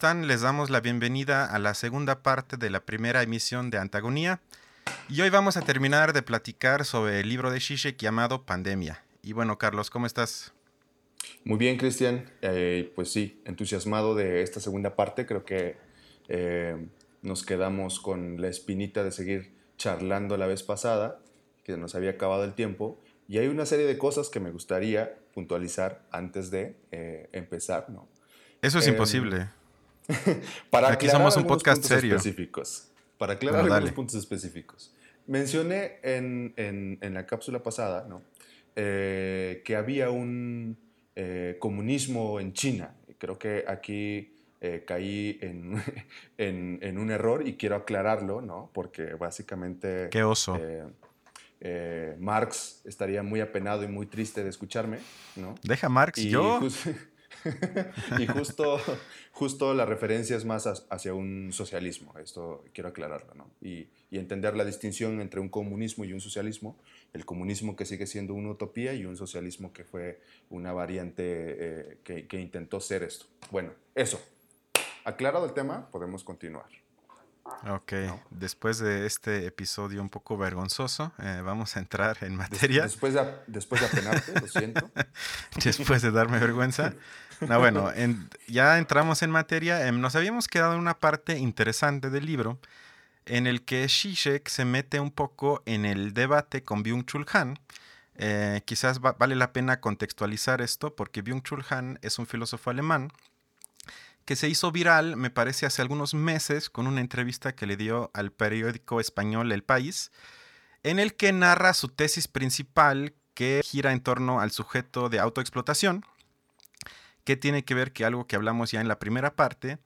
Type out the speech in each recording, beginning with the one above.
están? Les damos la bienvenida a la segunda parte de la primera emisión de Antagonía. Y hoy vamos a terminar de platicar sobre el libro de Zizek llamado Pandemia. Y bueno, Carlos, ¿cómo estás? Muy bien, Cristian. Eh, pues sí, entusiasmado de esta segunda parte. Creo que eh, nos quedamos con la espinita de seguir charlando la vez pasada, que nos había acabado el tiempo. Y hay una serie de cosas que me gustaría puntualizar antes de eh, empezar, ¿no? Eso es em, imposible. para Aquí somos un podcast serio. Específicos, para aclarar algunos puntos específicos. Mencioné en, en, la cápsula pasada ¿no? Eh, que había un eh, comunismo en China. Creo que aquí eh, caí en, en, un error y quiero aclararlo, ¿no? porque básicamente... ¡Qué oso! Marx estaría muy apenado y muy triste de escucharme, ¿no? Deja Marx, y yo. y justo, justo la referencia es más hacia un socialismo, esto quiero aclararlo, ¿no? Y, entender la distinción entre un comunismo y un socialismo, el comunismo que sigue siendo una utopía y un socialismo que fue una variante eh, que, que intentó ser esto. Bueno, eso. Aclarado el tema, podemos continuar. Ok, después de este episodio un poco vergonzoso, eh, vamos a entrar en materia. Después de, después de apenarte, lo siento. después de darme vergüenza. No, bueno, ya entramos en materia. Em, nos habíamos quedado en una parte interesante del libro en el que Zizek se mete un poco en el debate con Byung-Chul Han. Eh, quizás vale la pena contextualizar esto porque Byung-Chul Han es un filósofo alemán que se hizo viral, me parece, hace algunos meses con una entrevista que le dio al periódico español El País, en el que narra su tesis principal que gira en torno al sujeto de autoexplotación, que tiene que ver que algo que hablamos ya en la primera parte,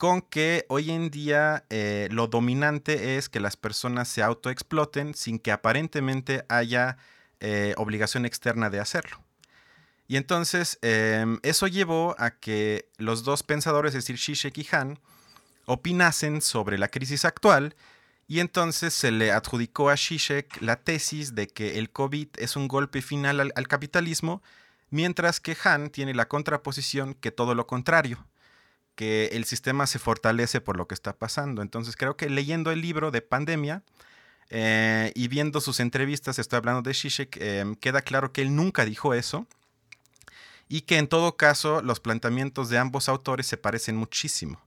con que hoy en día eh, lo dominante es que las personas se autoexploten sin que aparentemente haya eh, obligación externa de hacerlo. Y entonces em, eso llevó a que los dos pensadores, es decir, Zizek y Han, opinasen sobre la crisis actual y entonces se le adjudicó a Zizek la tesis de que el COVID es un golpe final al, al capitalismo, mientras que Han tiene la contraposición que todo lo contrario, que el sistema se fortalece por lo que está pasando. Entonces creo que leyendo el libro de Pandemia, eh, y viendo sus entrevistas, estoy hablando de Zizek, em, queda claro que él nunca dijo eso y que en todo caso los planteamientos de ambos autores se parecen muchísimo.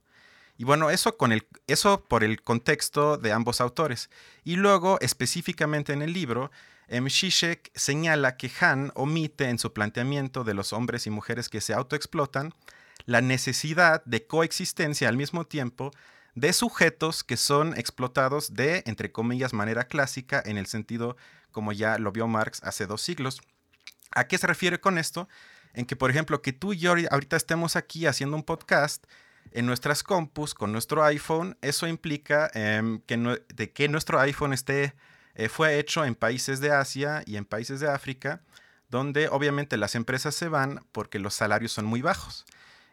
Y bueno, eso, con el, eso por el contexto de ambos autores. Y luego, específicamente en el libro, M. Zizek señala que Han omite en su planteamiento de los hombres y mujeres que se autoexplotan la necesidad de coexistencia al mismo tiempo de sujetos que son explotados de, entre comillas, manera clásica, en el sentido como ya lo vio Marx hace dos siglos. ¿A qué se refiere con esto? en que, por ejemplo, que tú y yo ahorita estemos aquí haciendo un podcast en nuestras compus con nuestro iPhone, eso implica em, que, de que nuestro iPhone esté, eh, fue hecho en países de Asia y en países de África, donde obviamente las empresas se van porque los salarios son muy bajos.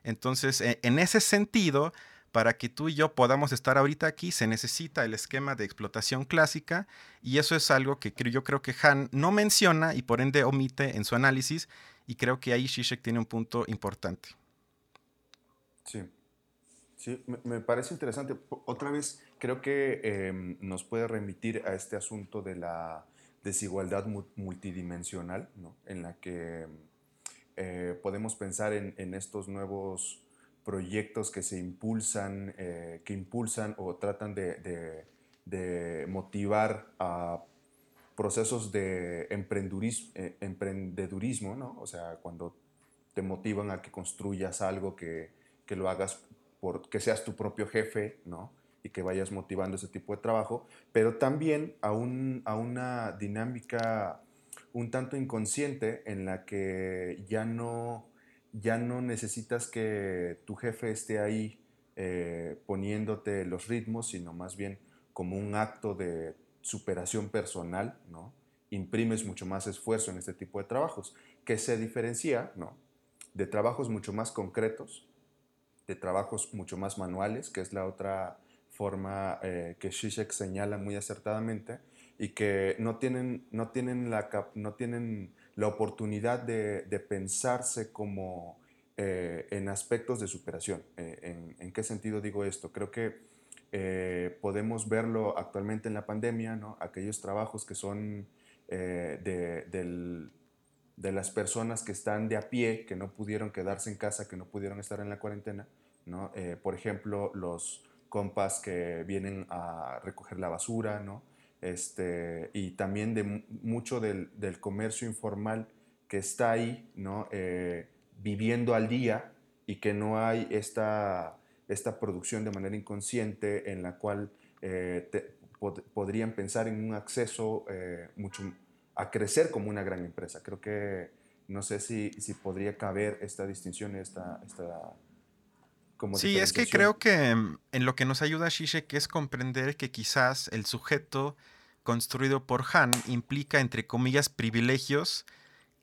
Entonces, e, en ese sentido, para que tú y yo podamos estar ahorita aquí, se necesita el esquema de explotación clásica y eso es algo que yo creo que Han no menciona y por ende omite en su análisis y creo que ahí Zizek tiene un punto importante. Sí, sí, me, parece interesante. Otra vez, creo que em, nos puede remitir a este asunto de la desigualdad multidimensional, ¿no? en la que eh, podemos pensar en, estos nuevos proyectos que se impulsan, eh, que impulsan o tratan de, motivar a procesos de eh, emprendedurismo, ¿no? O sea, cuando te motivan a que construyas algo, que, que lo hagas por que seas tu propio jefe, ¿no? Y que vayas motivando ese tipo de trabajo, pero también a, un, a una dinámica un tanto inconsciente en la que ya no, ya no necesitas que tu jefe esté ahí eh, poniéndote los ritmos, sino más bien como un acto de superación personal, ¿no? Imprimes mucho más esfuerzo en este tipo de trabajos, que se diferencia, ¿no? De trabajos mucho más concretos, de trabajos mucho más manuales, que es la otra forma eh, que Zizek señala muy acertadamente, y que no tienen, no tienen, la, no tienen la oportunidad de, pensarse como eh, en aspectos de superación. Eh, en, qué sentido digo esto? Creo que eh, podemos verlo actualmente en la pandemia, ¿no? aquellos trabajos que son de, de, las personas que están de a pie, que no pudieron quedarse en casa, que no pudieron estar en la cuarentena. ¿no? por ejemplo, los compas que vienen a recoger la basura, ¿no? este, y también de mucho del, del, comercio informal que está ahí, ¿no? Eh, viviendo al día y que no hay esta, esta producción de manera inconsciente en la cual eh, podrían pensar en un acceso eh, mucho a crecer como una gran empresa. Creo que no sé si, si podría caber esta distinción, esta, esta como Sí, es que creo que mm, en lo que nos ayuda Shishek es comprender que quizás el sujeto construido por Han implica, entre comillas, privilegios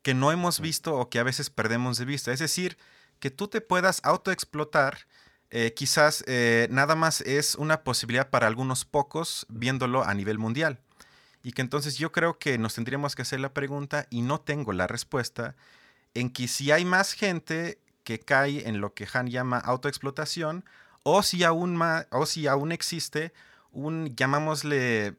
que no hemos visto o que a veces perdemos de vista. Es decir, que tú te puedas autoexplotar, eh, quizás eh, nada más es una posibilidad para algunos pocos viéndolo a nivel mundial. Y que entonces yo creo que nos tendríamos que hacer la pregunta, y no tengo la respuesta, en que si hay más gente que cae en lo que Han llama autoexplotación, o si aún, o si aún existe un, llamámosle,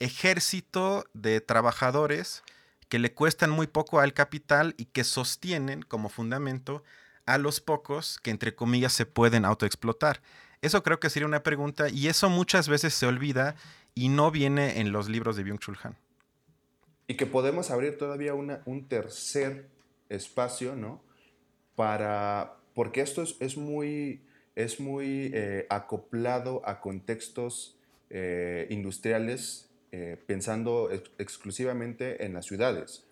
ejército de trabajadores que le cuestan muy poco al capital y que sostienen como fundamento a los pocos que entre comillas se pueden autoexplotar. Eso creo que sería una pregunta y eso muchas veces se olvida y no viene en los libros de Byung-Chul Han. Y que podemos abrir todavía un tercer espacio, ¿no? Para, porque esto es, muy, es muy eh, acoplado a contextos eh, industriales eh, pensando exclusivamente en las ciudades.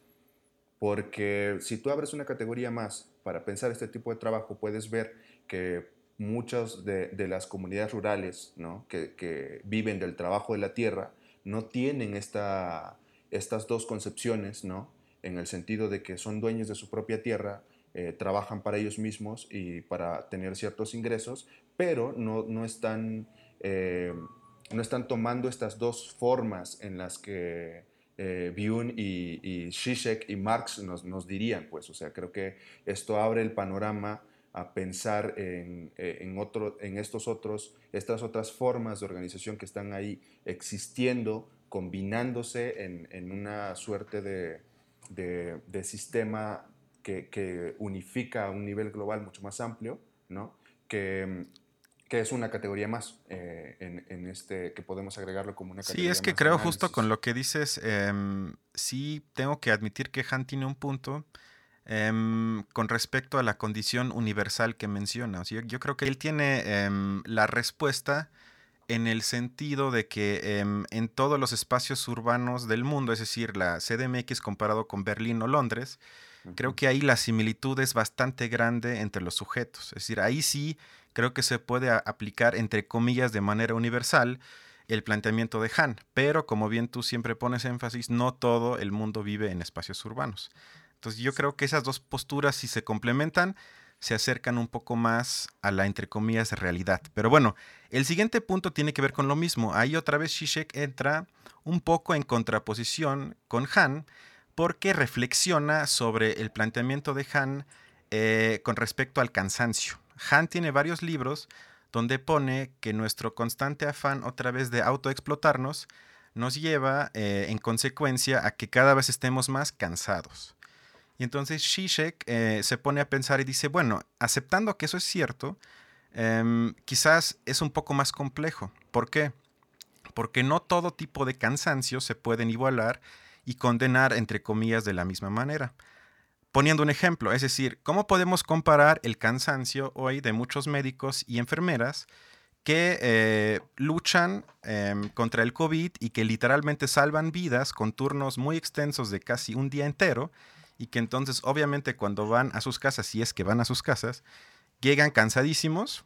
Porque si tú abres una categoría más para pensar este tipo de trabajo, puedes ver que muchas de, las comunidades rurales ¿no? que, viven del trabajo de la tierra no tienen esta, estas dos concepciones, ¿no? en el sentido de que son dueños de su propia tierra, eh, trabajan para ellos mismos y para tener ciertos ingresos, pero no, no están no están tomando estas dos formas en las que eh, Byun y, y Zizek y Marx nos, nos, dirían, pues, o sea, creo que esto abre el panorama a pensar en, eh, en, otro, en estos otros, estas otras formas de organización que están ahí existiendo, combinándose en, en una suerte de, de, de sistema que, que, unifica a un nivel global mucho más amplio, ¿no? que, que es una categoría más eh, en, este, que podemos agregarlo como una categoría Sí, es que creo justo con lo que dices, em, sí tengo que admitir que Han tiene un punto em, con respecto a la condición universal que menciona. yo, creo que él tiene em, la respuesta en el sentido de que en todos los espacios urbanos del mundo, es decir, la CDMX comparado con Berlín o Londres, creo que ahí la similitud es bastante grande entre los sujetos. Es decir, ahí sí creo que se puede aplicar, entre comillas, de manera universal el planteamiento de Han. Pero, como bien tú siempre pones énfasis, no todo el mundo vive en espacios urbanos. Entonces, yo creo que esas dos posturas, si se complementan, se acercan un poco más a la, entre comillas, realidad. Pero bueno, el siguiente punto tiene que ver con lo mismo. Ahí otra vez Shishek entra un poco en contraposición con Han, porque reflexiona sobre el planteamiento de Han eh, con respecto al cansancio. Han tiene varios libros donde pone que nuestro constante afán otra vez de autoexplotarnos nos lleva eh, en consecuencia a que cada vez estemos más cansados. Y entonces Shishek eh, se pone a pensar y dice, bueno, aceptando que eso es cierto, em, quizás es un poco más complejo. ¿Por qué? Porque no todo tipo de cansancio se pueden igualar y condenar entre comillas de la misma manera. Poniendo un ejemplo, es decir, ¿cómo podemos comparar el cansancio hoy de muchos médicos y enfermeras que eh, luchan em, contra el COVID y que literalmente salvan vidas con turnos muy extensos de casi un día entero y que entonces obviamente cuando van a sus casas, si es que van a sus casas, llegan cansadísimos,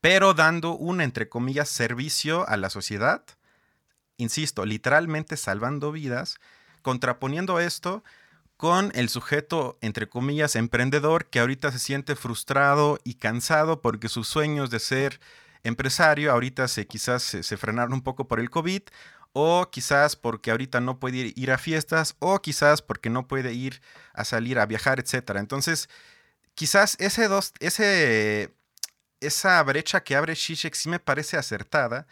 pero dando un, entre comillas, servicio a la sociedad, insisto, literalmente salvando vidas, contraponiendo esto con el sujeto, entre comillas, emprendedor que ahorita se siente frustrado y cansado porque sus sueños de ser empresario ahorita se quizás se, frenaron un poco por el COVID o quizás porque ahorita no puede ir, a fiestas o quizás porque no puede ir a salir a viajar, etc. Entonces, quizás ese dos, ese, esa brecha que abre Zizek sí me parece acertada,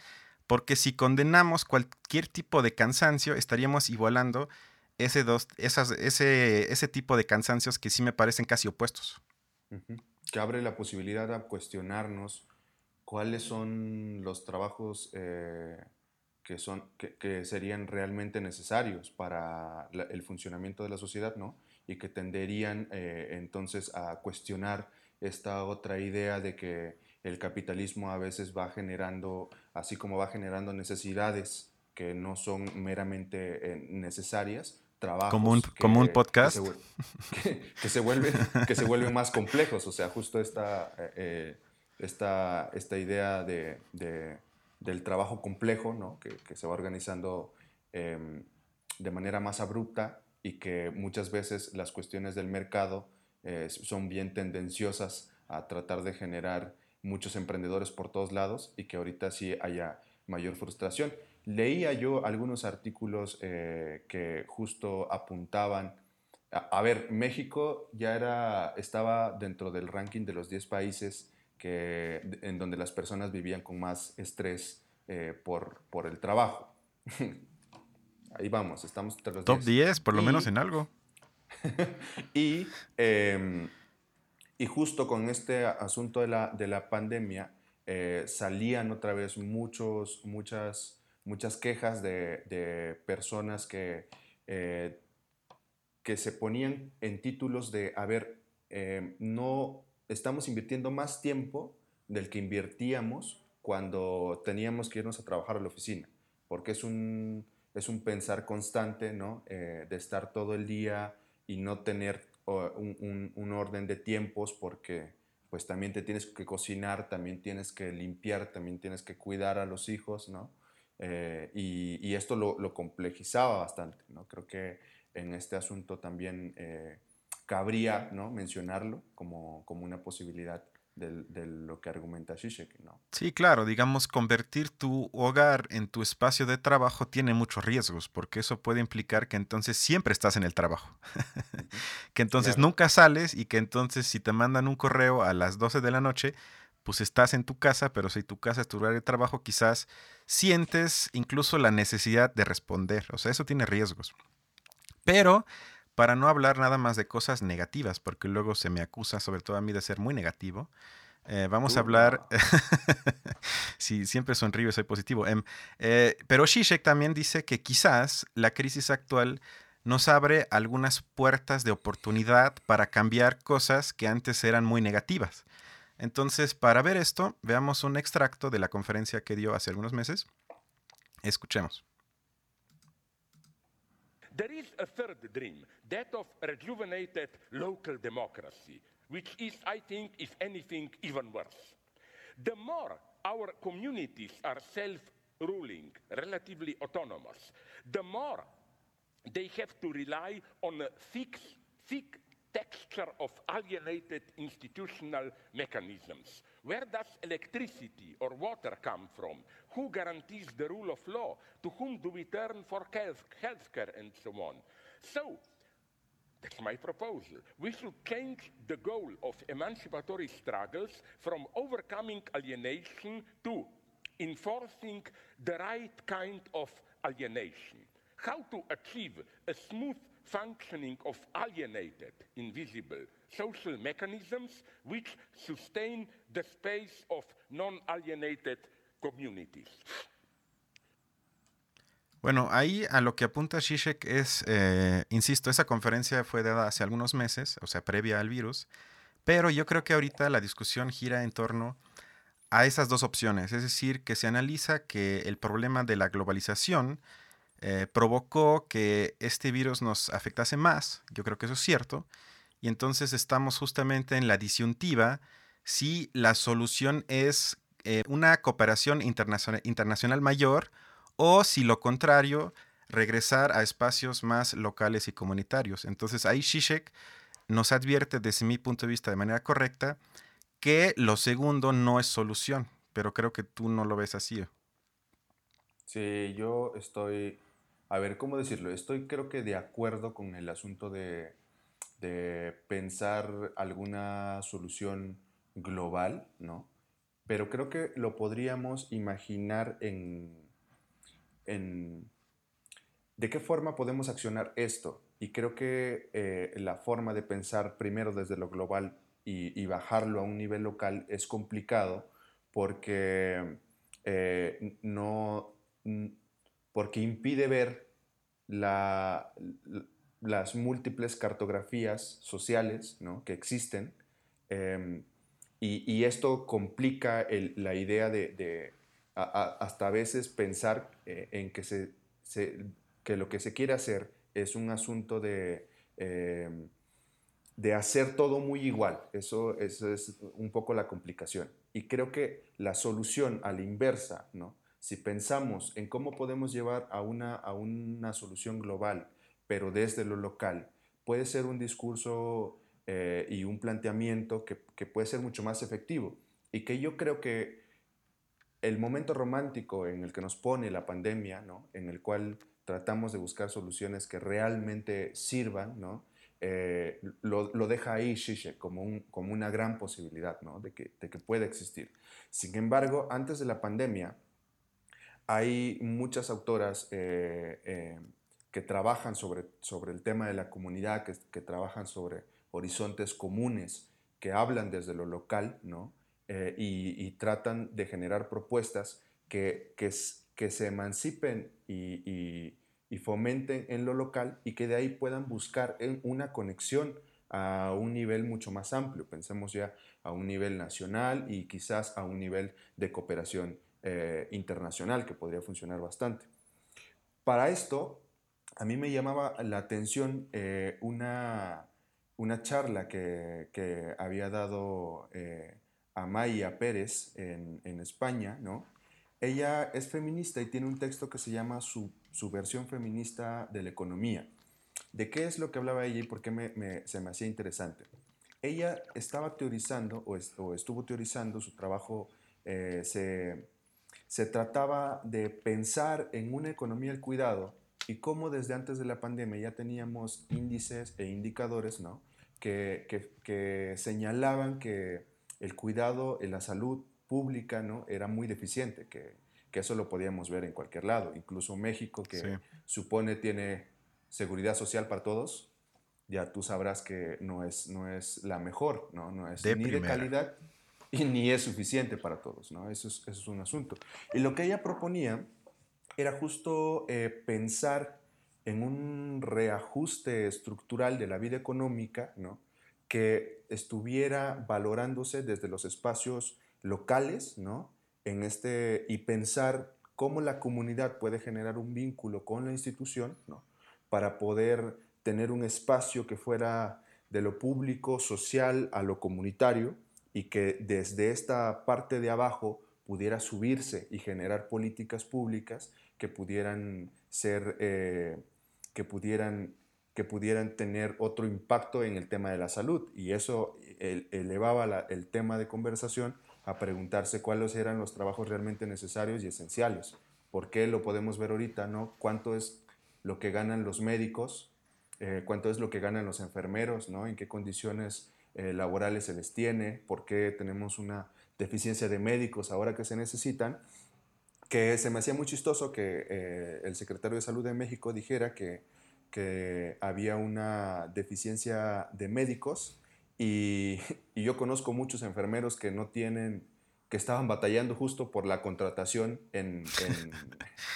porque si condenamos cualquier tipo de cansancio, estaríamos igualando ese, dos, esas, ese, ese tipo de cansancios que sí me parecen casi opuestos. Que abre la posibilidad a cuestionarnos cuáles son los trabajos eh, que, son, que, serían realmente necesarios para el funcionamiento de la sociedad, ¿no? Y que tenderían eh, entonces a cuestionar esta otra idea de que el capitalismo a veces va generando, así como va generando necesidades que no son meramente eh, necesarias, trabajos como un, como un podcast que se, vuelven que se vuelven más complejos o sea justo esta eh, esta, esta idea de, del trabajo complejo ¿no? que, que, se va organizando em, de manera más abrupta y que muchas veces las cuestiones del mercado eh, son bien tendenciosas a tratar de generar muchos emprendedores por todos lados y que ahorita sí haya mayor frustración. Leía yo algunos artículos eh, que justo apuntaban, a, ver, México ya era, estaba dentro del ranking de los 10 países que, en donde las personas vivían con más estrés eh, por, por el trabajo. Ahí vamos, estamos entre los Top 10, por lo menos en algo. y em, y justo con este asunto de la, de la pandemia, eh, salían otra vez muchos, muchas, muchas quejas de, personas que, eh, que se ponían en títulos de, a ver, eh, no estamos invirtiendo más tiempo del que invertíamos cuando teníamos que irnos a trabajar a la oficina, porque es un, es un pensar constante, ¿no? de estar todo el día y no tener un, un, orden de tiempos porque pues también te tienes que cocinar, también tienes que limpiar, también tienes que cuidar a los hijos, ¿no? Eh, y, esto lo, lo, complejizaba bastante, ¿no? Creo que en este asunto también eh, cabría, ¿no? Mencionarlo como, como una posibilidad de, lo que argumenta Zizek, ¿no? Sí, claro, digamos, convertir tu hogar en tu espacio de trabajo tiene muchos riesgos, porque eso puede implicar que entonces siempre estás en el trabajo, que entonces nunca sales y que entonces si te mandan un correo a las 12 de la noche, pues estás en tu casa, pero si tu casa es tu lugar de trabajo, quizás sientes incluso la necesidad de responder, o sea, eso tiene riesgos. Pero para no hablar nada más de cosas negativas, porque luego se me acusa, sobre todo a mí, de ser muy negativo. Eh, vamos a hablar. sí, siempre sonrío, soy positivo. Em, eh, pero Zizek también dice que quizás la crisis actual nos abre algunas puertas de oportunidad para cambiar cosas que antes eran muy negativas. Entonces, para ver esto, veamos un extracto de la conferencia que dio hace algunos meses. Escuchemos. There is a third dream, that of rejuvenated local democracy, which is, I think, if anything, even worse. The more our communities are self ruling, relatively autonomous, the more they have to rely on a thick, thick texture of alienated institutional mechanisms. Where does electricity or water come from? Who guarantees the rule of law? To whom do we turn for health care and so on? So, that's my proposal. We should change the goal of emancipatory struggles from overcoming alienation to enforcing the right kind of alienation. How to achieve a smooth functioning of alienated, invisible social mechanisms which sustain the space of non-alienated communities. Bueno, ahí a lo que apunta Zizek es, eh, insisto, esa conferencia fue dada hace algunos meses, o sea, previa al virus, pero yo creo que ahorita la discusión gira en torno a esas dos opciones, es decir, que se analiza que el problema de la globalización eh, provocó que este virus nos afectase más, yo creo que eso es cierto, y entonces estamos justamente en la disyuntiva si la solución es eh, una cooperación internacional, internacional mayor o si lo contrario, regresar a espacios más locales y comunitarios. Entonces ahí Shishek nos advierte desde mi punto de vista de manera correcta que lo segundo no es solución, pero creo que tú no lo ves así. Sí, yo estoy, a ver, ¿cómo decirlo? Estoy creo que de acuerdo con el asunto de de pensar alguna solución global, ¿no? Pero creo que lo podríamos imaginar en, en de qué forma podemos accionar esto. Y creo que eh, la forma de pensar primero desde lo global y, bajarlo a un nivel local es complicado porque eh, no porque impide ver las múltiples cartografías sociales que existen em, y, esto complica la idea de, hasta a veces pensar eh, en que lo que se quiere hacer es un asunto de, em, de hacer todo muy igual. Eso, eso, es un poco la complicación. Y creo que la solución a la inversa, ¿no? Si pensamos en cómo podemos llevar a una, a una solución global, pero desde lo local, puede ser un discurso eh, y un planteamiento que, que, puede ser mucho más efectivo. Y que yo creo que el momento romántico en el que nos pone la pandemia, ¿no? en el cual tratamos de buscar soluciones que realmente sirvan, ¿no? Eh, lo, lo, deja ahí Shishe como, un, como una gran posibilidad ¿no? de, que, de que pueda existir. Sin embargo, antes de la pandemia, hay muchas autoras eh, eh, que trabajan sobre, sobre el tema de la comunidad, que, que, trabajan sobre horizontes comunes, que hablan desde lo local, ¿no? Eh, y, tratan de generar propuestas que, que, que se emancipen y, y, fomenten en lo local y que de ahí puedan buscar una conexión a un nivel mucho más amplio. Pensemos ya a un nivel nacional y quizás a un nivel de cooperación eh, internacional que podría funcionar bastante. Para esto, a mí me llamaba la atención eh, una, una, charla que, que había dado eh, Amaya Pérez en, en, España, ¿no? Ella es feminista y tiene un texto que se llama Su, su versión feminista de la economía. ¿De qué es lo que hablaba ella y por qué me, se me hacía interesante? Ella estaba teorizando o, o estuvo teorizando, su trabajo se, se trataba de pensar en una economía del cuidado y cómo desde antes de la pandemia ya teníamos índices e indicadores ¿no? que, que, señalaban que el cuidado en la salud pública ¿no? era muy deficiente, que, que, eso lo podíamos ver en cualquier lado, incluso México, que supone tiene seguridad social para todos, ya tú sabrás que no es, no es la mejor, no, no es ni de calidad y ni es suficiente para todos, ¿no? Eso es, eso es un asunto. Y lo que ella proponía era justo eh, pensar en un reajuste estructural de la vida económica, ¿no? que estuviera valorándose desde los espacios locales, ¿no? En este, y pensar cómo la comunidad puede generar un vínculo con la institución, ¿no? Para poder tener un espacio que fuera de lo público, social, a lo comunitario, y que desde esta parte de abajo pudiera subirse y generar políticas públicas que pudieran ser, eh, que, pudieran, que pudieran tener otro impacto en el tema de la salud. Y eso elevaba el tema de conversación a preguntarse cuáles eran los trabajos realmente necesarios y esenciales. ¿Por qué lo podemos ver ahorita? ¿no? ¿Cuánto es lo que ganan los médicos? Eh, ¿Cuánto es lo que ganan los enfermeros? ¿no? ¿En qué condiciones eh, laborales se les tiene, por qué tenemos una deficiencia de médicos ahora que se necesitan, que se me hacía muy chistoso que eh, el secretario de Salud de México dijera que, que había una deficiencia de médicos y, y, yo conozco muchos enfermeros que no tienen, que estaban batallando justo por la contratación en,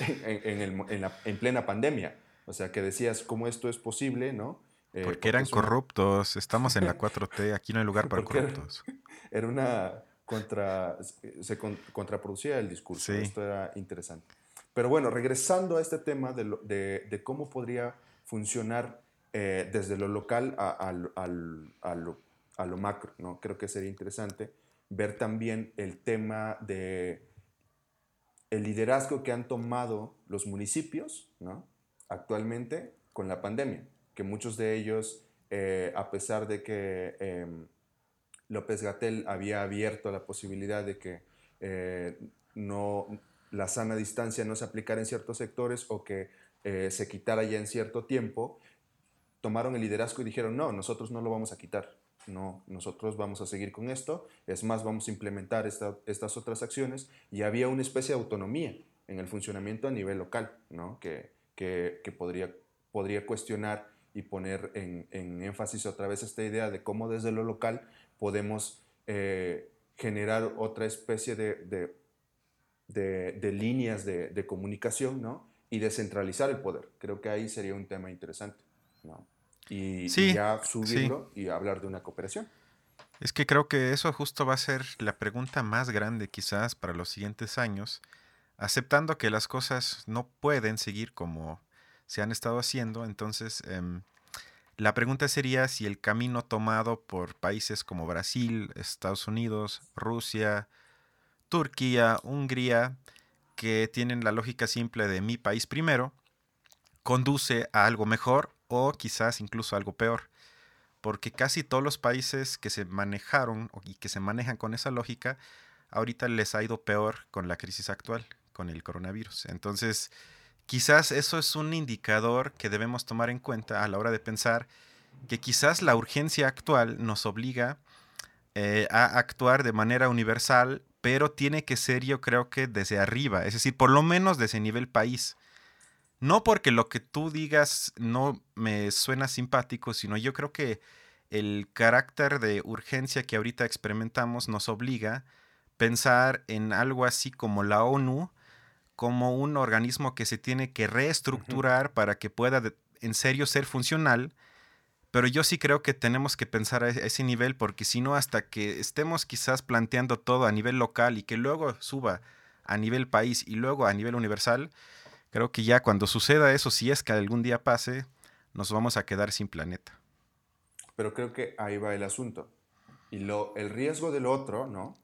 en, en, en plena pandemia. O sea, que decías, ¿cómo esto es posible? ¿no? Eh, porque, eran corruptos, estamos en la 4T, aquí no hay lugar para corruptos. Era, una contra, se contraproducía el discurso, esto era interesante. Pero bueno, regresando a este tema de, de, cómo podría funcionar eh, desde lo local a, a, lo, a, lo, macro, ¿no? creo que sería interesante ver también el tema de el liderazgo que han tomado los municipios ¿no? actualmente con la pandemia que muchos de ellos, eh, a pesar de que em, López Gatel había abierto la posibilidad de que eh, no, la sana distancia no se aplicara en ciertos sectores o que eh, se quitara ya en cierto tiempo, tomaron el liderazgo y dijeron, no, nosotros no lo vamos a quitar. No, nosotros vamos a seguir con esto. Es más, vamos a implementar estas otras acciones. Y había una especie de autonomía en el funcionamiento a nivel local, ¿no? que, que, podría, podría cuestionar y poner en, énfasis otra vez esta idea de cómo desde lo local podemos eh, generar otra especie de, de, líneas de, comunicación ¿no? y descentralizar el poder. Creo que ahí sería un tema interesante. ¿no? Y, ya subirlo y hablar de una cooperación. Es que creo que eso justo va a ser la pregunta más grande quizás para los siguientes años, aceptando que las cosas no pueden seguir como se han estado haciendo, entonces em, la pregunta sería si el camino tomado por países como Brasil, Estados Unidos, Rusia, Turquía, Hungría, que tienen la lógica simple de mi país primero, conduce a algo mejor o quizás incluso algo peor. Porque casi todos los países que se manejaron y que se manejan con esa lógica, ahorita les ha ido peor con la crisis actual, con el coronavirus. Entonces, quizás eso es un indicador que debemos tomar en cuenta a la hora de pensar que quizás la urgencia actual nos obliga eh, a actuar de manera universal, pero tiene que ser yo creo que desde arriba, es decir, por lo menos desde nivel país. No porque lo que tú digas no me suena simpático, sino yo creo que el carácter de urgencia que ahorita experimentamos nos obliga a pensar en algo así como la ONU, como un organismo que se tiene que reestructurar para que pueda en serio ser funcional. Pero yo sí creo que tenemos que pensar a ese nivel porque si no, hasta que estemos quizás planteando todo a nivel local y que luego suba a nivel país y luego a nivel universal, creo que ya cuando suceda eso, si es que algún día pase, nos vamos a quedar sin planeta. Pero creo que ahí va el asunto. Y lo, el riesgo del otro, ¿no?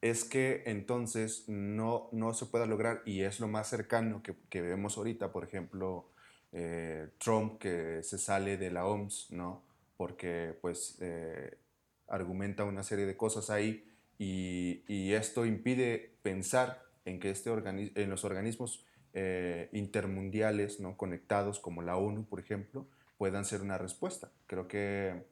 Es que entonces no, no se pueda lograr, y es lo más cercano que, que vemos ahorita, por ejemplo, eh, Trump que se sale de la OMS, ¿no? Porque pues eh, argumenta una serie de cosas ahí y, y esto impide pensar en que este en los organismos eh, intermundiales ¿no? conectados como la ONU, por ejemplo, puedan ser una respuesta. Creo que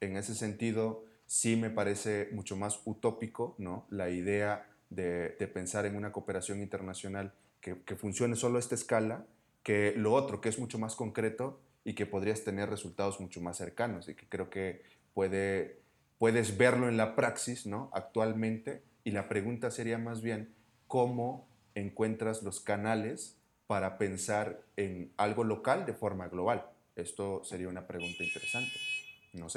en ese sentido sí me parece mucho más utópico ¿no? la idea de, pensar en una cooperación internacional que, funcione solo a esta escala, que lo otro, que es mucho más concreto y que podrías tener resultados mucho más cercanos y que creo que puede, puedes verlo en la praxis ¿no? actualmente y la pregunta sería más bien cómo encuentras los canales para pensar en algo local de forma global. Esto sería una pregunta interesante.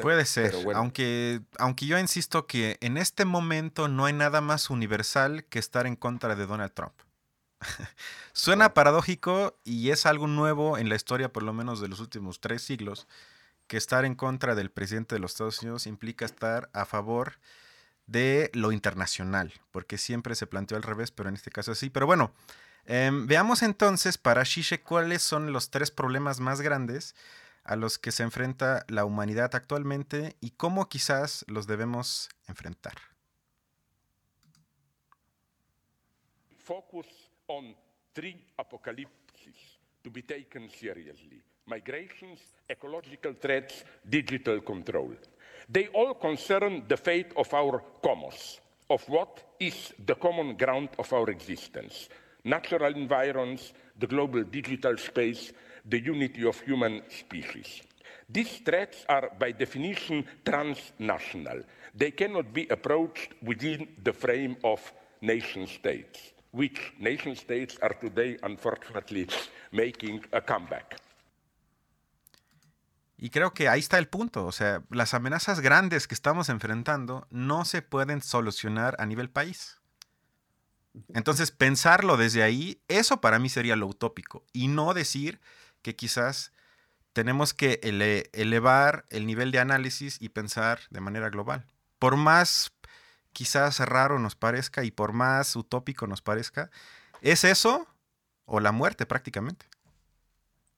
Puede ser, aunque, aunque yo insisto que en este momento no hay nada más universal que estar en contra de Donald Trump. Suena paradójico y es algo nuevo en la historia, por lo menos de los últimos tres siglos, que estar en contra del presidente de los Estados Unidos implica estar a favor de lo internacional, porque siempre se planteó al revés, pero en este caso sí. Pero bueno, em, veamos entonces para Shishe cuáles son los tres problemas más grandes a los que se enfrenta la humanidad actualmente y cómo quizás los debemos enfrentar. Focus on three apocalypses to be taken seriously. Migrations, ecological threats, digital control. They all concern the fate of our commons, of what is the common ground of our existence. Natural environs, the global digital space, the unity of human species. These threats are by definition transnational. They cannot be approached within the frame of nation states, which nation states are today unfortunately making a comeback. Y creo que ahí está el punto. O sea, las amenazas grandes que estamos enfrentando no se pueden solucionar a nivel país. Entonces, pensarlo desde ahí, eso para mí sería lo utópico. Y no decir que quizás tenemos que elevar el nivel de análisis y pensar de manera global. Por más quizás raro nos parezca y por más utópico nos parezca, ¿es eso o la muerte prácticamente?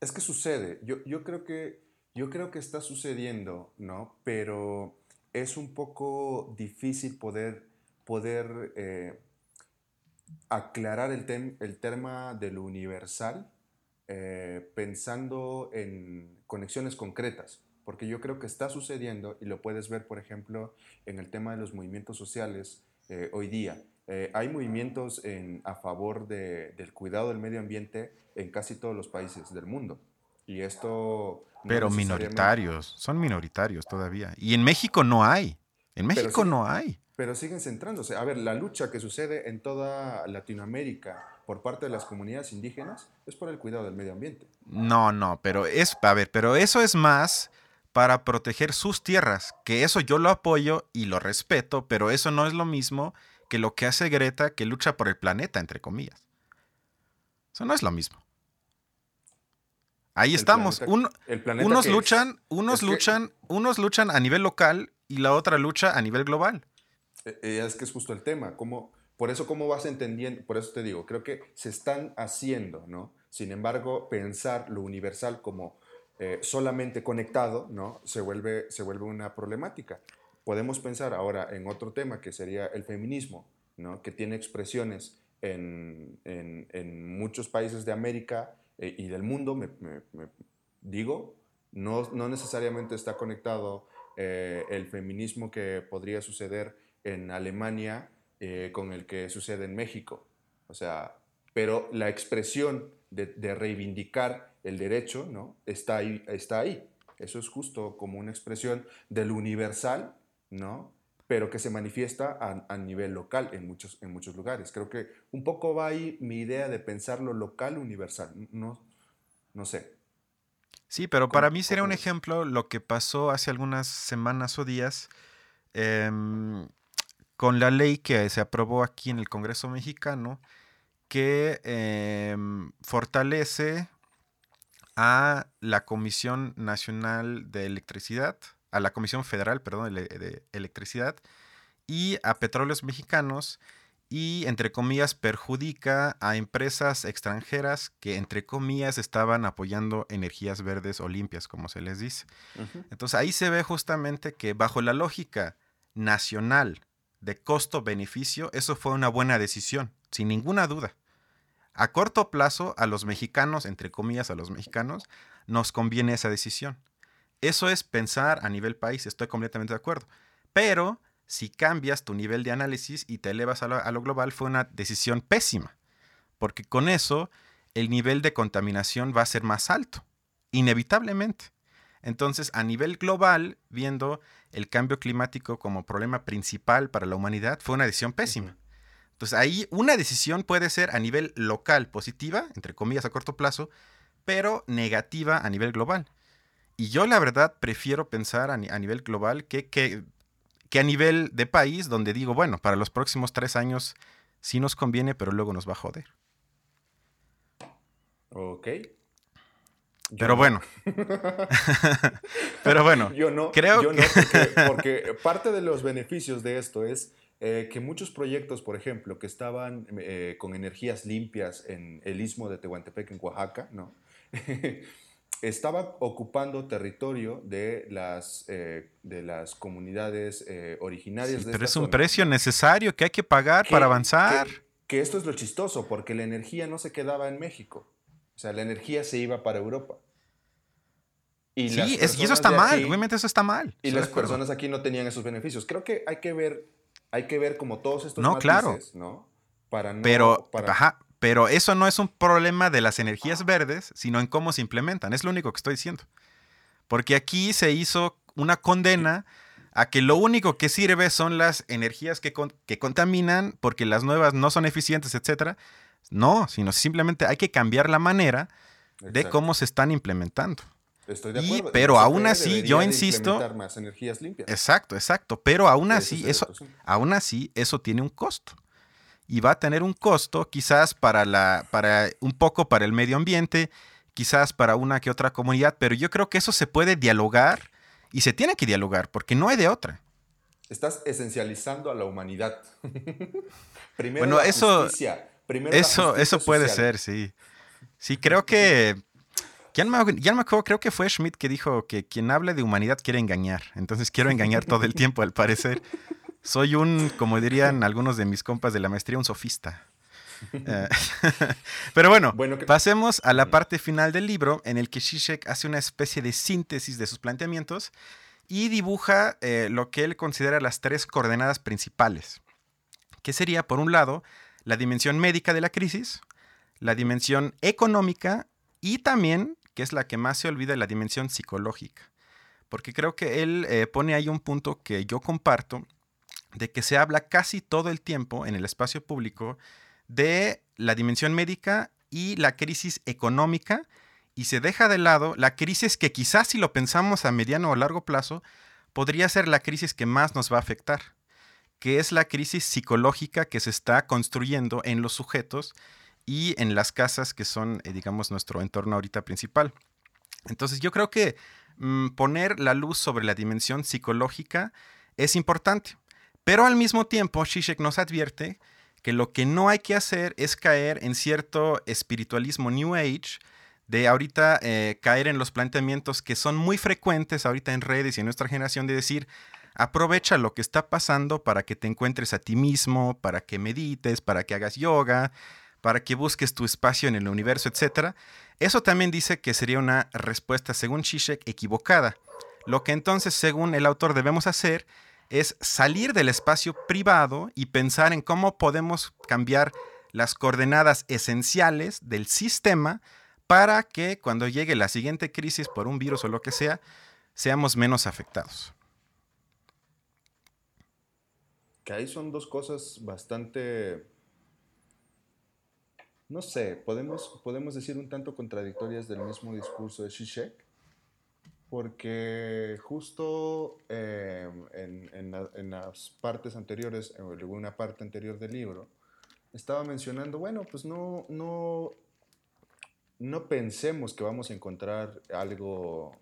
Es que sucede. Yo, yo, creo, que, yo creo que está sucediendo, ¿no? Pero es un poco difícil poder, poder eh, aclarar el, el tema de lo universal eh, pensando en conexiones concretas, porque yo creo que está sucediendo y lo puedes ver, por ejemplo, en el tema de los movimientos sociales eh, hoy día. Eh, hay movimientos en, a favor de, del cuidado del medio ambiente en casi todos los países del mundo. Y esto... Pero minoritarios, son minoritarios todavía. Y en México no hay. En México no hay. Pero siguen centrándose. A ver, la lucha que sucede en toda Latinoamérica por parte de las comunidades indígenas es por el cuidado del medio ambiente. No, no, pero es, a ver, pero eso es más para proteger sus tierras, que eso yo lo apoyo y lo respeto, pero eso no es lo mismo que lo que hace Greta, que lucha por el planeta, entre comillas. Eso no es lo mismo. Ahí estamos. unos luchan, unos luchan, unos luchan a nivel local y la otra lucha a nivel global. Eh, eh, es que es justo el tema. ¿Cómo, por eso, ¿cómo vas entendiendo? Por eso te digo, creo que se están haciendo, ¿no? Sin embargo, pensar lo universal como eh, solamente conectado, ¿no? Se vuelve, se vuelve una problemática. Podemos pensar ahora en otro tema que sería el feminismo, ¿no? Que tiene expresiones en, en, muchos países de América eh, y del mundo, me, digo, no, no, necesariamente está conectado eh, el feminismo que podría suceder en Alemania con el que sucede en México. O sea, pero la expresión de, de reivindicar el derecho ¿no? está, ahí, está ahí. Eso es justo como una expresión del universal, ¿no? pero que se manifiesta a, nivel local en muchos, en muchos lugares. Creo que un poco va ahí mi idea de pensar lo local universal. No, no sé. Sí, pero para mí sería un ejemplo lo que pasó hace algunas semanas o días em, con la ley que se aprobó aquí en el Congreso mexicano que em, fortalece a la Comisión Nacional de Electricidad, a la Comisión Federal, perdón, de, Electricidad y a Petróleos Mexicanos y, entre comillas, perjudica a empresas extranjeras que, entre comillas, estaban apoyando energías verdes o limpias, como se les dice. Entonces ahí se ve justamente que bajo la lógica nacional de costo-beneficio, eso fue una buena decisión, sin ninguna duda. A corto plazo, a los mexicanos, entre comillas, a los mexicanos, nos conviene esa decisión. Eso es pensar a nivel país, estoy completamente de acuerdo. Pero si cambias tu nivel de análisis y te elevas a lo, global, fue una decisión pésima, porque con eso el nivel de contaminación va a ser más alto, inevitablemente. Entonces, a nivel global, viendo el cambio climático como problema principal para la humanidad, fue una decisión pésima. Entonces ahí una decisión puede ser a nivel local positiva, entre comillas a corto plazo, pero negativa a nivel global. Y yo la verdad prefiero pensar a, nivel global que, que, a nivel de país, donde digo, bueno, para los próximos tres años sí nos conviene, pero luego nos va a joder. Ok. pero bueno. pero bueno. Yo no. Creo yo no, porque parte de los beneficios de esto es eh, que muchos proyectos, por ejemplo, que estaban eh, con energías limpias en el istmo de Tehuantepec, en Oaxaca, ¿no? estaban ocupando territorio de las, eh, de las comunidades originarias sí, Pero es un precio necesario que hay que pagar para avanzar. Que, esto es lo chistoso, porque la energía no se quedaba en México. O sea, la energía se iba para Europa. Y sí, y eso está mal, obviamente eso está mal. Y las personas aquí no tenían esos beneficios. Creo que hay que ver hay que ver como todos estos no, matices, claro. ¿no? Para no, pero, pero eso no es un problema de las energías verdes, sino en cómo se implementan. Es lo único que estoy diciendo. Porque aquí se hizo una condena a que lo único que sirve son las energías que, que contaminan porque las nuevas no son eficientes, etc. No, sino simplemente hay que cambiar la manera de cómo se están implementando. Estoy de acuerdo. pero aún así, yo insisto. Más energías limpias. Exacto, exacto. Pero aún así, eso, aún así, eso tiene un costo. Y va a tener un costo, quizás para la, para un poco para el medio ambiente, quizás para una que otra comunidad, pero yo creo que eso se puede dialogar y se tiene que dialogar, porque no hay de otra. Estás esencializando a la humanidad. primero bueno, eso, eso, eso puede ser, sí. Sí, creo que ya no, me, acuerdo, creo que fue Schmidt que dijo que quien habla de humanidad quiere engañar. Entonces quiero engañar todo el tiempo, al parecer. Soy un, como dirían algunos de mis compas de la maestría, un sofista. Eh, pero bueno, pasemos a la parte final del libro en el que Zizek hace una especie de síntesis de sus planteamientos y dibuja eh, lo que él considera las tres coordenadas principales, que sería, por un lado, la dimensión médica de la crisis, la dimensión económica y también, que es la que más se olvida, la dimensión psicológica. Porque creo que él eh, pone ahí un punto que yo comparto, de que se habla casi todo el tiempo en el espacio público de la dimensión médica y la crisis económica, y se deja de lado la crisis que quizás si lo pensamos a mediano o largo plazo, podría ser la crisis que más nos va a afectar, que es la crisis psicológica que se está construyendo en los sujetos y en las casas que son, eh, digamos, nuestro entorno ahorita principal. Entonces yo creo que mm, poner la luz sobre la dimensión psicológica es importante, pero al mismo tiempo Zizek nos advierte que lo que no hay que hacer es caer en cierto espiritualismo New Age, de ahorita eh, caer en los planteamientos que son muy frecuentes ahorita en redes y en nuestra generación de decir, aprovecha lo que está pasando para que te encuentres a ti mismo, para que medites, para que hagas yoga, para que busques tu espacio en el universo, etc. Eso también dice que sería una respuesta, según Zizek, equivocada. Lo que entonces, según el autor, debemos hacer es salir del espacio privado y pensar en cómo podemos cambiar las coordenadas esenciales del sistema para que cuando llegue la siguiente crisis por un virus o lo que sea, seamos menos afectados. Que ahí son dos cosas bastante, no sé, podemos, podemos decir un tanto contradictorias del mismo discurso de Zizek, porque justo eh, en, las partes anteriores, en alguna parte anterior del libro, estaba mencionando, bueno, pues no, no, no pensemos que vamos a encontrar algo,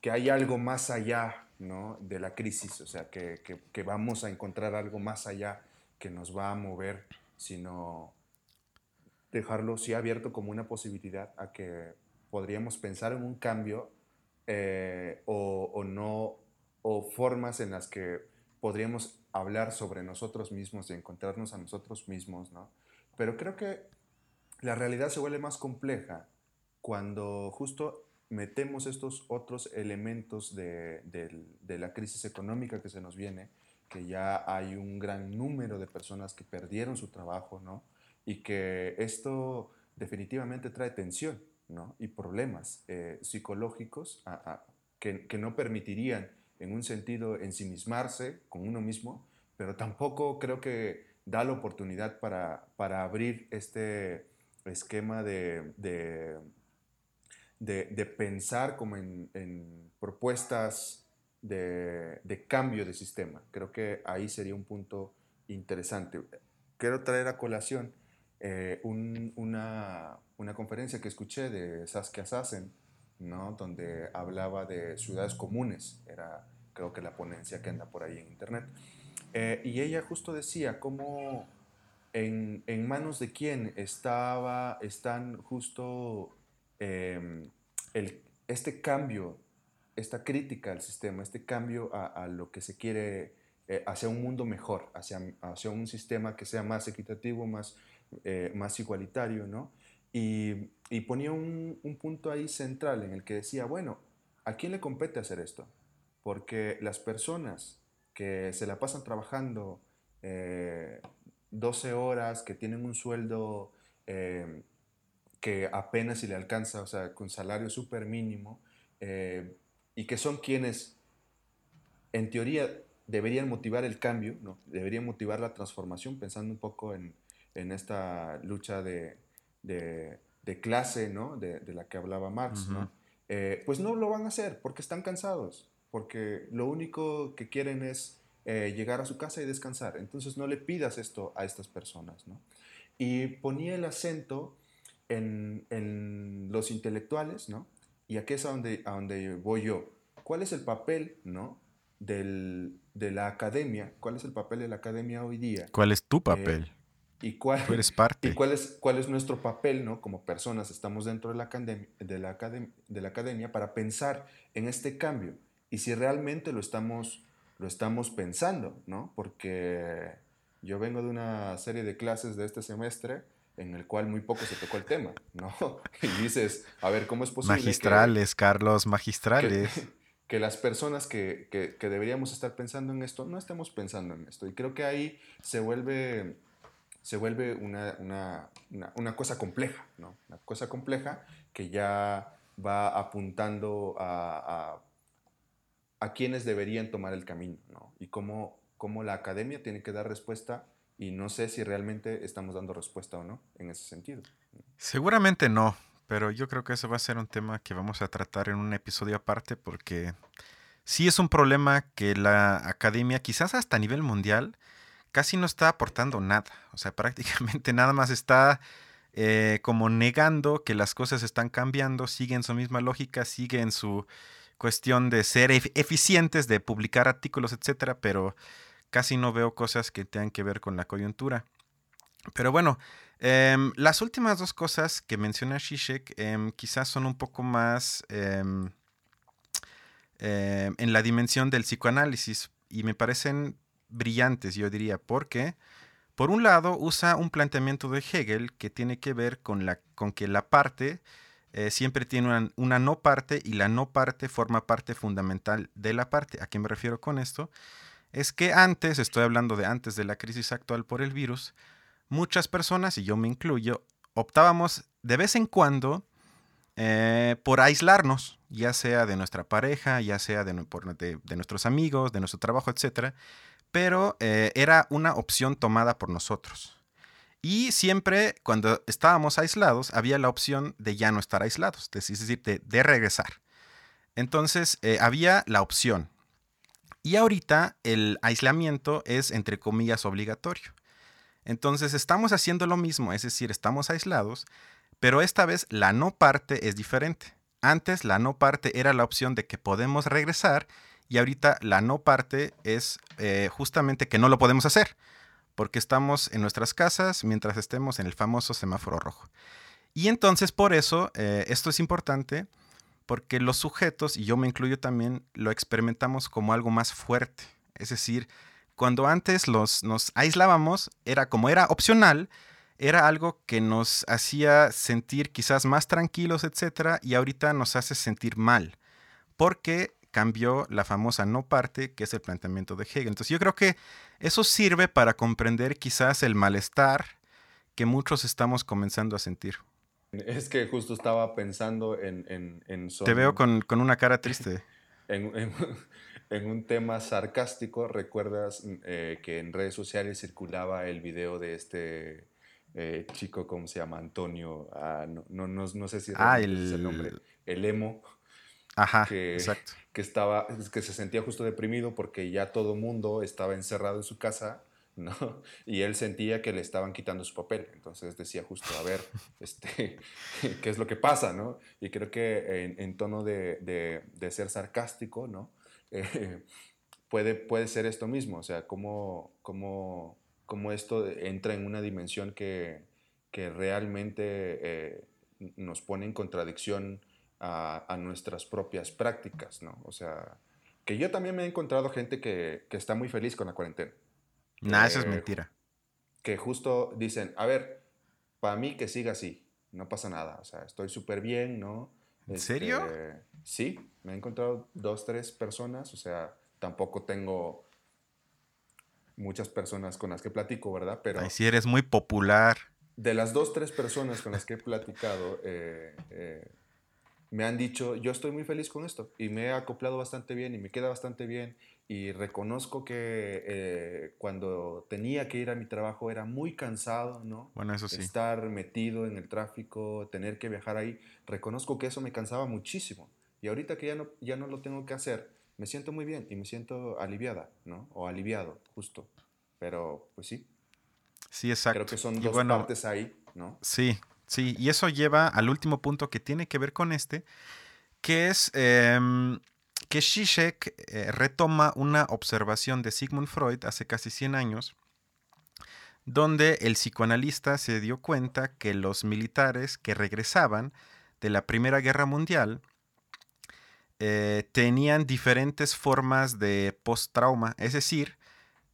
que hay algo más allá de la crisis, o sea, que, que, vamos a encontrar algo más allá que nos va a mover, sino dejarlo sí abierto como una posibilidad a que podríamos pensar en un cambio eh, o, no, o formas en las que podríamos hablar sobre nosotros mismos y encontrarnos a nosotros mismos, ¿no? Pero creo que la realidad se vuelve más compleja cuando justo metemos estos otros elementos de, de, la crisis económica que se nos viene, que ya hay un gran número de personas que perdieron su trabajo, ¿no? Y que esto definitivamente trae tensión, ¿no? Y problemas eh, psicológicos que, que no permitirían en un sentido ensimismarse con uno mismo, pero tampoco creo que da la oportunidad para, para abrir este, esquema de, de, pensar como en, propuestas de, cambio de sistema. Creo que ahí sería un punto interesante. Quiero traer a colación eh, una, conferencia que escuché de Saskia Sassen, ¿no? donde hablaba de ciudades comunes, era creo que la ponencia que anda por ahí en internet. Eh, y ella justo decía cómo en, manos de quién estaba, están justo em, este cambio, esta crítica al sistema, este cambio a, lo que se quiere eh, hacia un mundo mejor, hacia, hacia un sistema que sea más equitativo, más, eh, más igualitario, ¿no? Y, ponía un, punto ahí central en el que decía, bueno, ¿a quién le compete hacer esto? Porque las personas que se la pasan trabajando eh, 12 horas, que tienen un sueldo eh, que apenas si le alcanza, o sea, con salario súper mínimo, y que son quienes, en teoría, deberían motivar el cambio, ¿no? deberían motivar la transformación, pensando un poco en, esta lucha de, clase ¿no? de, la que hablaba Marx, ¿no? Eh, pues no lo van a hacer porque están cansados, porque lo único que quieren es eh, llegar a su casa y descansar. Entonces no le pidas esto a estas personas. ¿no? Y ponía el acento en, en, los intelectuales, ¿no? y aquí es a donde, a donde voy yo. ¿Cuál es el papel ¿no? Del, de la academia? ¿Cuál es el papel de la academia hoy día? ¿Cuál es tu papel? Eh, y cuál, Tú eres parte. ¿Y cuál es, cuál es nuestro papel, ¿no? Como personas, estamos dentro de la, academia, de, la de la academia para pensar en este cambio y si realmente lo estamos lo estamos pensando, ¿no? Porque Yo vengo de una serie de clases de este semestre en el cual muy poco se tocó el tema, ¿no? Y dices, a ver, ¿cómo es posible? Magistrales, Carlos, magistrales. Que, las personas que, que, deberíamos estar pensando en esto no estemos pensando en esto. Y creo que ahí se vuelve, se vuelve una, una, una, cosa compleja, ¿no? Una cosa compleja que ya va apuntando a, a, a quienes deberían tomar el camino, ¿no? Y cómo, cómo la academia tiene que dar respuesta y no sé si realmente estamos dando respuesta o no en ese sentido. Seguramente no, pero yo creo que eso va a ser un tema que vamos a tratar en un episodio aparte porque sí es un problema que la academia, quizás hasta a nivel mundial, casi no está aportando nada. O sea, prácticamente nada más está eh, como negando que las cosas están cambiando, sigue en su misma lógica, sigue en su cuestión de ser eficientes, de publicar artículos, etcétera, pero casi no veo cosas que tengan que ver con la coyuntura. Pero bueno, em, las últimas dos cosas que menciona Shishek em, quizás son un poco más em, en la dimensión del psicoanálisis y me parecen brillantes, yo diría, porque por un lado usa un planteamiento de Hegel que tiene que ver con, la, con que la parte eh, siempre tiene una, una, no parte y la no parte forma parte fundamental de la parte. ¿A qué me refiero con esto? es que antes, estoy hablando de antes de la crisis actual por el virus, muchas personas, y yo me incluyo, optábamos de vez en cuando eh, por aislarnos, ya sea de nuestra pareja, ya sea de, nuestros amigos, de nuestro trabajo, etc. Pero eh, era una opción tomada por nosotros. Y siempre cuando estábamos aislados había la opción de ya no estar aislados, es decir, de, regresar. Entonces eh, había la opción, y ahorita el aislamiento es, entre comillas, obligatorio. Entonces estamos haciendo lo mismo, es decir, estamos aislados, pero esta vez la no parte es diferente. Antes la no parte era la opción de que podemos regresar y ahorita la no parte es eh, justamente que no lo podemos hacer, porque estamos en nuestras casas mientras estemos en el famoso semáforo rojo. Y entonces por eso, eh, esto es importante, porque los sujetos, y yo me incluyo también, lo experimentamos como algo más fuerte. Es decir, cuando antes los, nos aislábamos, era como era opcional, era algo que nos hacía sentir quizás más tranquilos, etc. Y ahorita nos hace sentir mal, porque cambió la famosa no parte, que es el planteamiento de Hegel. Entonces yo creo que eso sirve para comprender quizás el malestar que muchos estamos comenzando a sentir. Es que justo estaba pensando en... en, Te veo con, una cara triste. en, un tema sarcástico, ¿recuerdas eh, que en redes sociales circulaba el video de este eh, chico, ¿cómo se llama? Antonio, ah, no, no, no, sé si ah, el... el nombre, el emo. Ajá, exacto. Que, estaba, que se sentía justo deprimido porque ya todo mundo estaba encerrado en su casa ¿no? Y él sentía que le estaban quitando su papel. Entonces decía justo, a ver, este, ¿qué es lo que pasa, no? Y creo que en, tono de, ser sarcástico, ¿no? Eh, puede, puede ser esto mismo, o sea, cómo, cómo, cómo esto entra en una dimensión que, que realmente eh, nos pone en contradicción a, nuestras propias prácticas, ¿no? O sea, que yo también me he encontrado gente que, que está muy feliz con la cuarentena. Nada, eso es mentira. Que justo dicen, a ver, para mí que siga así, no pasa nada, o sea, estoy súper bien, ¿no? ¿En serio? Este, sí, me he encontrado dos, tres personas, o sea, tampoco tengo muchas personas con las que platico, ¿verdad? Pero... Ay, sí, eres muy popular. De las dos, tres personas con las que he platicado, eh, eh, me han dicho, yo estoy muy feliz con esto y me he acoplado bastante bien y me queda bastante bien y reconozco que eh, cuando tenía que ir a mi trabajo era muy cansado, ¿no? Bueno, eso sí. Estar metido en el tráfico, tener que viajar ahí, reconozco que eso me cansaba muchísimo. Y ahorita que ya no, ya no lo tengo que hacer, me siento muy bien y me siento aliviada, ¿no? O aliviado, justo. Pero, pues sí. Sí, exacto. Creo que son dos partes ahí, ¿no? Sí, sí. Y eso lleva al último punto que tiene que ver con este, que es... Em, que Zizek eh, retoma una observación de Sigmund Freud hace casi 100 años, donde el psicoanalista se dio cuenta que los militares que regresaban de la Primera Guerra Mundial eh, tenían diferentes formas de post-trauma, es decir,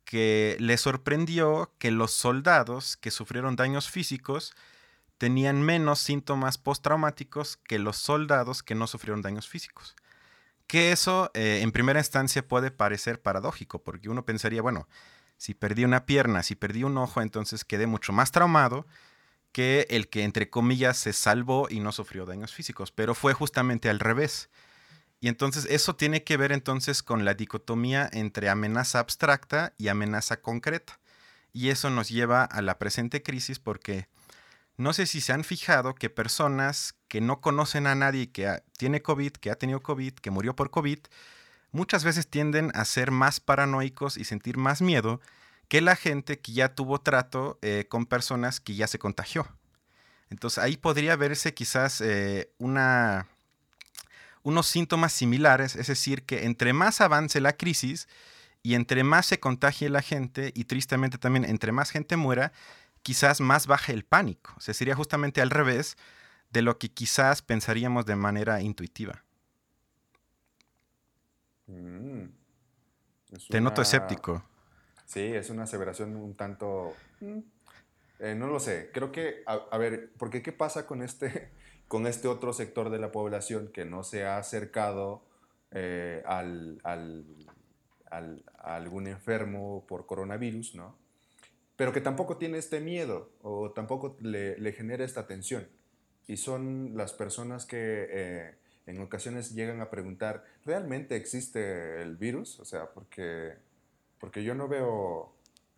que le sorprendió que los soldados que sufrieron daños físicos tenían menos síntomas postraumáticos que los soldados que no sufrieron daños físicos. Que eso eh, en primera instancia puede parecer paradójico, porque uno pensaría, bueno, si perdí una pierna, si perdí un ojo, entonces quedé mucho más traumado que el que, entre comillas, se salvó y no sufrió daños físicos, pero fue justamente al revés. Y entonces eso tiene que ver entonces con la dicotomía entre amenaza abstracta y amenaza concreta. Y eso nos lleva a la presente crisis porque no sé si se han fijado que personas que no conocen a nadie que tiene COVID, que ha tenido COVID, que murió por COVID, muchas veces tienden a ser más paranoicos y sentir más miedo que la gente que ya tuvo trato eh, con personas que ya se contagió. Entonces ahí podría verse quizás eh, una, unos síntomas similares, es decir, que entre más avance la crisis y entre más se contagie la gente y tristemente también entre más gente muera, quizás más baje el pánico. O sea, sería justamente al revés de lo que quizás pensaríamos de manera intuitiva. Mm. Te noto escéptico. Sí, es una aseveración un tanto... Mm, eh, no lo sé, creo que, a, ver, porque ¿qué pasa con este, con este otro sector de la población que no se ha acercado eh, al, al, a algún enfermo por coronavirus, ¿no? Pero que tampoco tiene este miedo o tampoco le, genera esta tensión. Y son las personas que eh, en ocasiones llegan a preguntar, ¿realmente existe el virus? O sea, porque, porque yo no veo...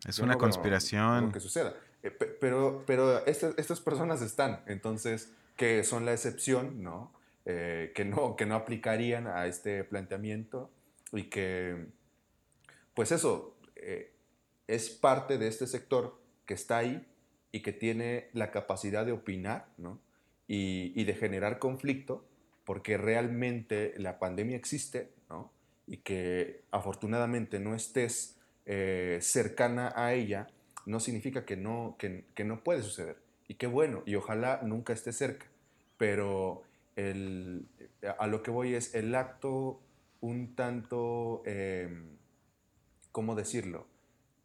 Es una conspiración. que suceda. Eh, pero pero este, estas personas están, entonces, que son la excepción, ¿no? Eh, que ¿no? Que no aplicarían a este planteamiento y que, pues eso, es parte de este sector que está ahí y que tiene la capacidad de opinar y, de generar conflicto, porque realmente la pandemia existe y que afortunadamente no estés eh, cercana a ella, no significa que no, que, no puede suceder. Y qué bueno, y ojalá nunca esté cerca. Pero a lo que voy es el acto un tanto, em, ¿cómo decirlo?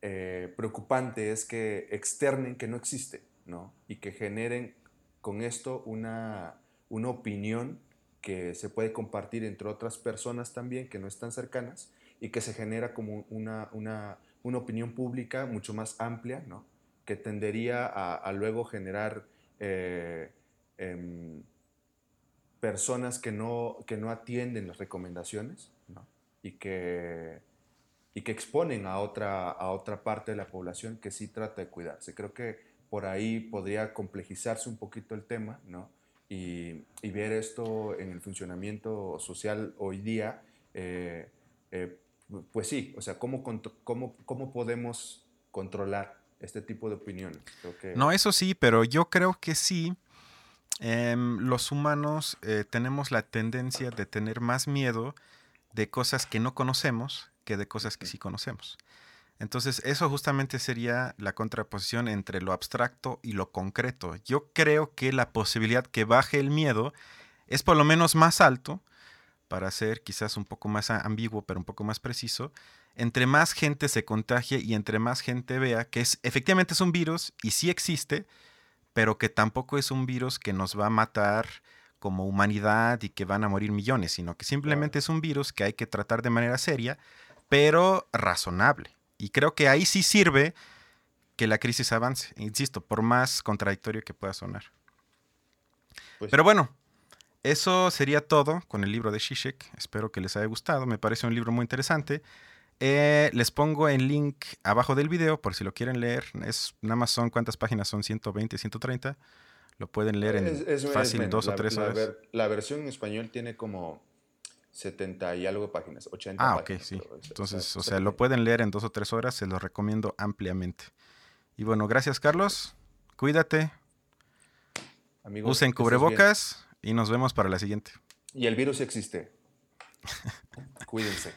Eh, preocupante es que externen que no existe, ¿no? Y que generen con esto una, una opinión que se puede compartir entre otras personas también que no están cercanas y que se genera como una, una, una opinión pública mucho más amplia, ¿no? Que tendería a, luego generar eh, em, personas que no, que no atienden las recomendaciones, ¿no? Y que y que exponen a otra, a otra parte de la población que sí trata de cuidarse. Creo que por ahí podría complejizarse un poquito el tema, ¿no? Y, y ver esto en el funcionamiento social hoy día, eh, eh, pues sí, o sea, ¿cómo, cómo, cómo podemos controlar este tipo de opiniones? No, eso sí, pero yo creo que sí. Em, los humanos eh, tenemos la tendencia de tener más miedo de cosas que no conocemos que de cosas que sí conocemos. Entonces, eso justamente sería la contraposición entre lo abstracto y lo concreto. Yo creo que la posibilidad que baje el miedo es por lo menos más alto, para ser quizás un poco más ambiguo, pero un poco más preciso, entre más gente se contagie y entre más gente vea que es, efectivamente es un virus y sí existe, pero que tampoco es un virus que nos va a matar como humanidad y que van a morir millones, sino que simplemente es un virus que hay que tratar de manera seria pero razonable. Y creo que ahí sí sirve que la crisis avance, insisto, por más contradictorio que pueda sonar. Pues pero bueno, eso sería todo con el libro de Shishek. Espero que les haya gustado. Me parece un libro muy interesante. Eh, les pongo el link abajo del video por si lo quieren leer. Es en Amazon, ¿cuántas páginas son? 120, 130. Lo pueden leer en fácil dos o tres horas. la, versión en español tiene como 70 y algo páginas, 80 ah, ok, sí. Entonces, o sea, lo pueden leer en dos o tres horas, se lo recomiendo ampliamente. Y bueno, gracias Carlos, cuídate, Amigos, usen cubrebocas y nos vemos para la siguiente. Y el virus existe. Cuídense.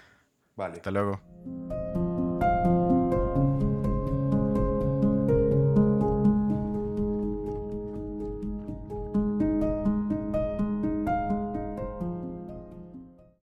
Vale. Hasta luego.